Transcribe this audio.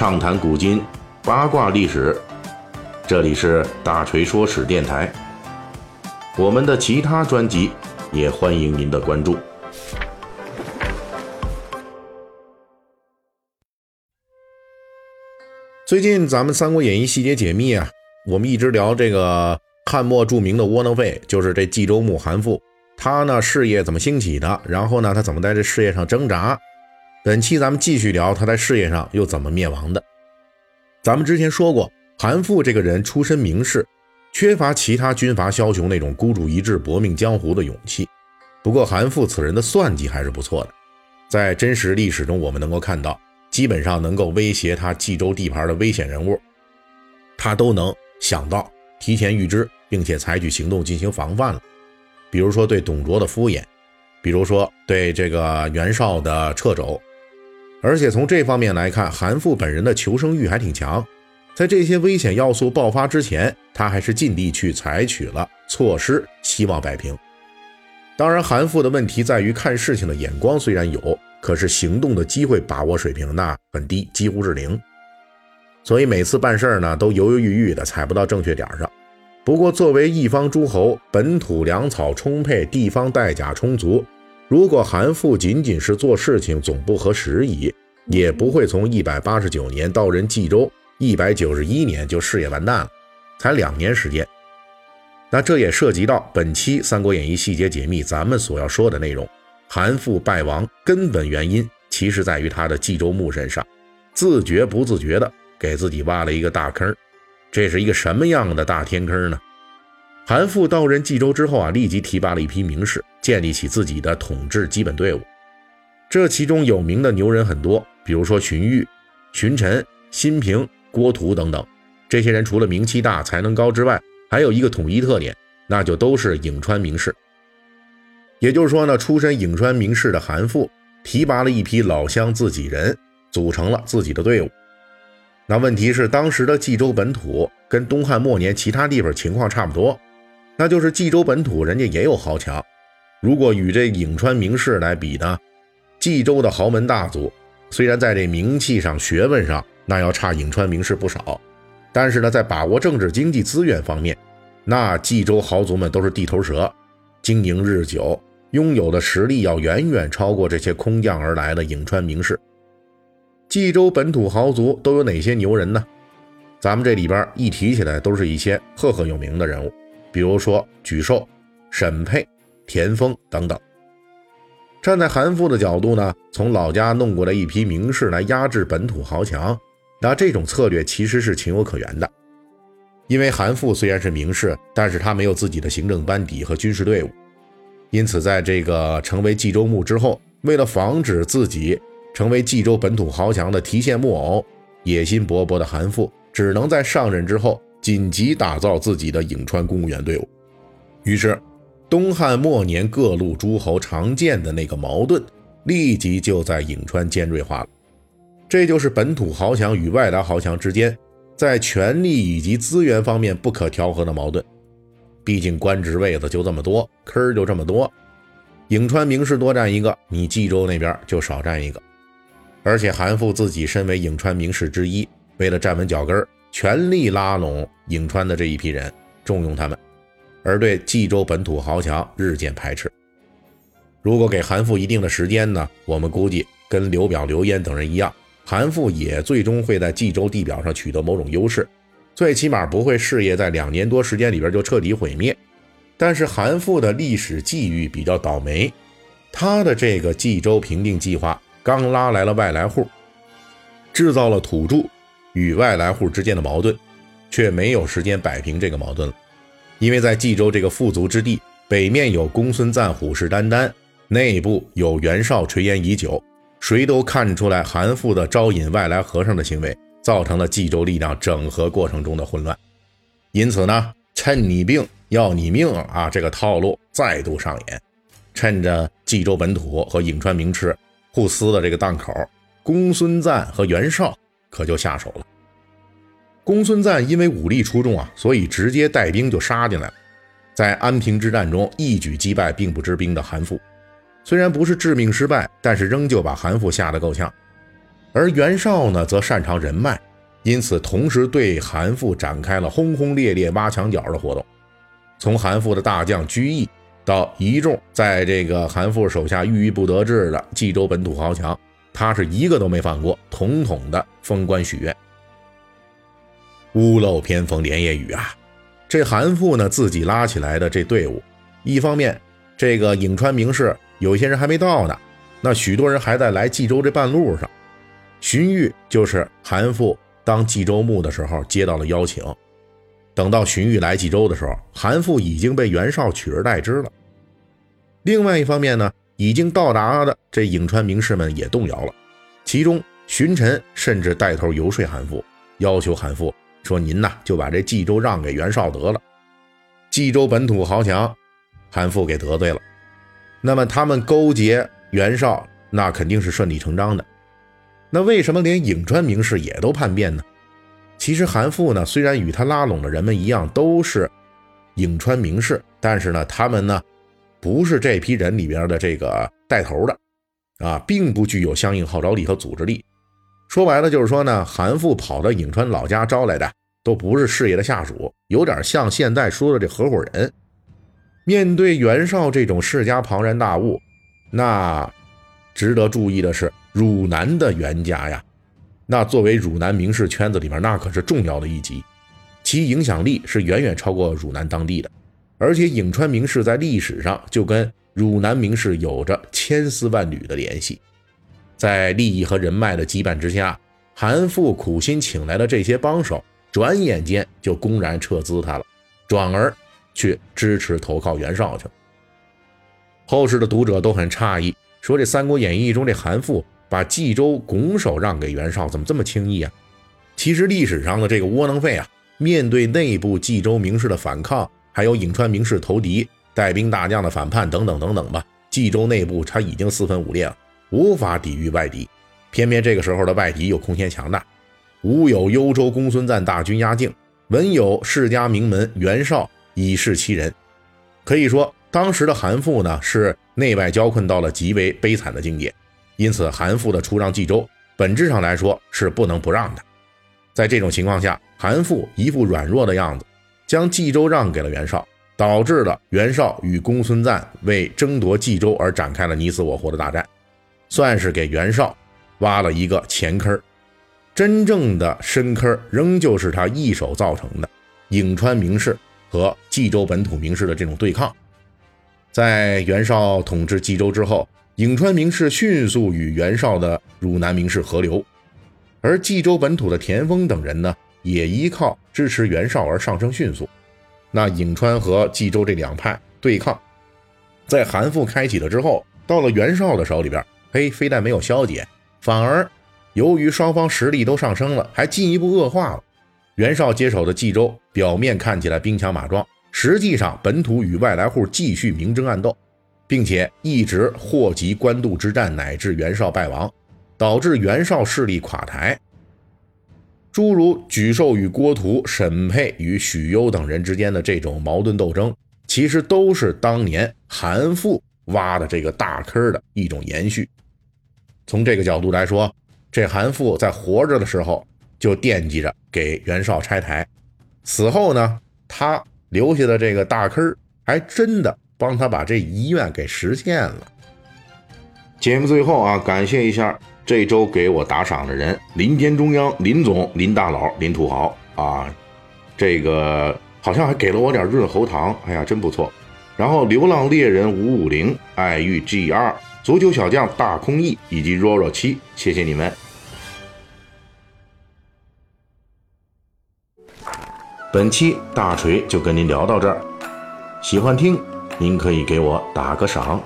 畅谈古今，八卦历史。这里是大锤说史电台。我们的其他专辑也欢迎您的关注。最近咱们《三国演义》细节解密啊，我们一直聊这个汉末著名的窝囊废，就是这冀州牧韩馥。他呢事业怎么兴起的？然后呢他怎么在这事业上挣扎？本期咱们继续聊他在事业上又怎么灭亡的。咱们之前说过，韩馥这个人出身名士，缺乏其他军阀枭雄那种孤注一掷搏命江湖的勇气。不过韩馥此人的算计还是不错的，在真实历史中我们能够看到，基本上能够威胁他冀州地盘的危险人物，他都能想到、提前预知，并且采取行动进行防范了。比如说对董卓的敷衍，比如说对这个袁绍的掣肘，而且从这方面来看，韩馥本人的求生欲还挺强，在这些危险要素爆发之前，他还是尽力去采取了措施，希望摆平。当然，韩馥的问题在于看事情的眼光虽然有，可是行动的机会把握水平那很低，几乎是零，所以每次办事呢都犹犹豫豫的，踩不到正确点上。不过，作为一方诸侯，本土粮草充沛，地方带甲充足。如果韩馥仅仅是做事情总不合时宜，也不会从一百八十九年到任冀州，一百九十一年就事业完蛋了，才两年时间。那这也涉及到本期《三国演义》细节解密咱们所要说的内容。韩馥败亡根本原因，其实在于他的冀州牧身上，自觉不自觉的给自己挖了一个大坑。这是一个什么样的大天坑呢？韩馥到任冀州之后啊，立即提拔了一批名士，建立起自己的统治基本队伍。这其中有名的牛人很多，比如说荀彧、荀臣、辛平、郭图等等。这些人除了名气大、才能高之外，还有一个统一特点，那就都是颍川名士。也就是说呢，出身颍川名士的韩馥提拔了一批老乡自己人，组成了自己的队伍。那问题是，当时的冀州本土跟东汉末年其他地方情况差不多，那就是冀州本土人家也有豪强。如果与这颍川名士来比呢，冀州的豪门大族虽然在这名气上、学问上那要差颍川名士不少，但是呢，在把握政治经济资源方面，那冀州豪族们都是地头蛇，经营日久，拥有的实力要远远超过这些空降而来的颍川名士。冀州本土豪族都有哪些牛人呢？咱们这里边一提起来，都是一些赫赫有名的人物，比如说沮授、沈佩、田丰等等。站在韩馥的角度呢，从老家弄过来一批名士来压制本土豪强，那这种策略其实是情有可原的。因为韩馥虽然是名士，但是他没有自己的行政班底和军事队伍，因此在这个成为冀州牧之后，为了防止自己。成为冀州本土豪强的提线木偶，野心勃勃的韩馥只能在上任之后紧急打造自己的颍川公务员队伍。于是，东汉末年各路诸侯常见的那个矛盾，立即就在颍川尖锐化了。这就是本土豪强与外来豪强之间在权力以及资源方面不可调和的矛盾。毕竟官职位子就这么多，坑儿就这么多，颍川名士多占一个，你冀州那边就少占一个。而且韩馥自己身为颍川名士之一，为了站稳脚跟儿，全力拉拢颍川的这一批人，重用他们，而对冀州本土豪强日渐排斥。如果给韩馥一定的时间呢，我们估计跟刘表、刘焉等人一样，韩馥也最终会在冀州地表上取得某种优势，最起码不会事业在两年多时间里边就彻底毁灭。但是韩馥的历史际遇比较倒霉，他的这个冀州平定计划。刚拉来了外来户，制造了土著与外来户之间的矛盾，却没有时间摆平这个矛盾了。因为在冀州这个富足之地，北面有公孙瓒虎视眈眈，内部有袁绍垂涎已久，谁都看出来韩馥的招引外来和尚的行为，造成了冀州力量整合过程中的混乱。因此呢，趁你病要你命啊，这个套路再度上演。趁着冀州本土和颍川名士。互撕的这个档口，公孙瓒和袁绍可就下手了。公孙瓒因为武力出众啊，所以直接带兵就杀进来了，在安平之战中一举击败并不知兵的韩馥。虽然不是致命失败，但是仍旧把韩馥吓得够呛。而袁绍呢，则擅长人脉，因此同时对韩馥展开了轰轰烈烈挖墙脚的活动。从韩馥的大将居易，到一众在这个韩馥手下郁郁不得志的冀州本土豪强，他是一个都没放过，统统的封官许愿。屋漏偏逢连夜雨啊！这韩馥呢，自己拉起来的这队伍，一方面这个颍川名士有些人还没到呢，那许多人还在来冀州这半路上。荀彧就是韩馥当冀州牧的时候接到了邀请。等到荀彧来冀州的时候，韩馥已经被袁绍取而代之了。另外一方面呢，已经到达的这颍川名士们也动摇了，其中荀臣甚至带头游说韩馥，要求韩馥说：“您呐，就把这冀州让给袁绍得了。”冀州本土豪强，韩馥给得罪了。那么他们勾结袁绍，那肯定是顺理成章的。那为什么连颍川名士也都叛变呢？其实韩馥呢，虽然与他拉拢的人们一样都是颍川名士，但是呢，他们呢不是这批人里边的这个带头的，啊，并不具有相应号召力和组织力。说白了就是说呢，韩馥跑到颍川老家招来的都不是事业的下属，有点像现在说的这合伙人。面对袁绍这种世家庞然大物，那值得注意的是。汝南的袁家呀，那作为汝南名士圈子里面，那可是重要的一级，其影响力是远远超过汝南当地的。而且颍川名士在历史上就跟汝南名士有着千丝万缕的联系，在利益和人脉的羁绊之下，韩馥苦心请来的这些帮手，转眼间就公然撤资他了，转而去支持投靠袁绍去了。后世的读者都很诧异，说这《三国演义》中这韩馥。把冀州拱手让给袁绍，怎么这么轻易啊？其实历史上的这个窝囊废啊，面对内部冀州名士的反抗，还有颍川名士投敌、带兵大将的反叛等等等等吧，冀州内部他已经四分五裂了，无法抵御外敌。偏偏这个时候的外敌又空前强大，吾有幽州公孙瓒大军压境，文有世家名门袁绍以示其人。可以说，当时的韩馥呢，是内外交困到了极为悲惨的境界。因此，韩馥的出让冀州，本质上来说是不能不让的。在这种情况下，韩馥一副软弱的样子，将冀州让给了袁绍，导致了袁绍与公孙瓒为争夺冀州而展开了你死我活的大战，算是给袁绍挖了一个前坑。真正的深坑仍旧是他一手造成的，颍川名士和冀州本土名士的这种对抗。在袁绍统治冀州之后。颍川名士迅速与袁绍的汝南名士合流，而冀州本土的田丰等人呢，也依靠支持袁绍而上升迅速。那颍川和冀州这两派对抗，在韩馥开启了之后，到了袁绍的手里边，嘿，非但没有消解，反而由于双方实力都上升了，还进一步恶化了。袁绍接手的冀州，表面看起来兵强马壮，实际上本土与外来户继续明争暗斗。并且一直祸及官渡之战，乃至袁绍败亡，导致袁绍势力垮台。诸如沮授与郭图、沈佩与许攸等人之间的这种矛盾斗争，其实都是当年韩馥挖的这个大坑的一种延续。从这个角度来说，这韩馥在活着的时候就惦记着给袁绍拆台，死后呢，他留下的这个大坑还真的。帮他把这遗愿给实现了。节目最后啊，感谢一下这周给我打赏的人：林间中央、林总、林大佬、林土豪啊，这个好像还给了我点润喉糖，哎呀，真不错。然后流浪猎人五五零、爱玉 G 二、足球小将大空翼以及 Roro 七，谢谢你们。本期大锤就跟您聊到这儿，喜欢听。您可以给我打个赏。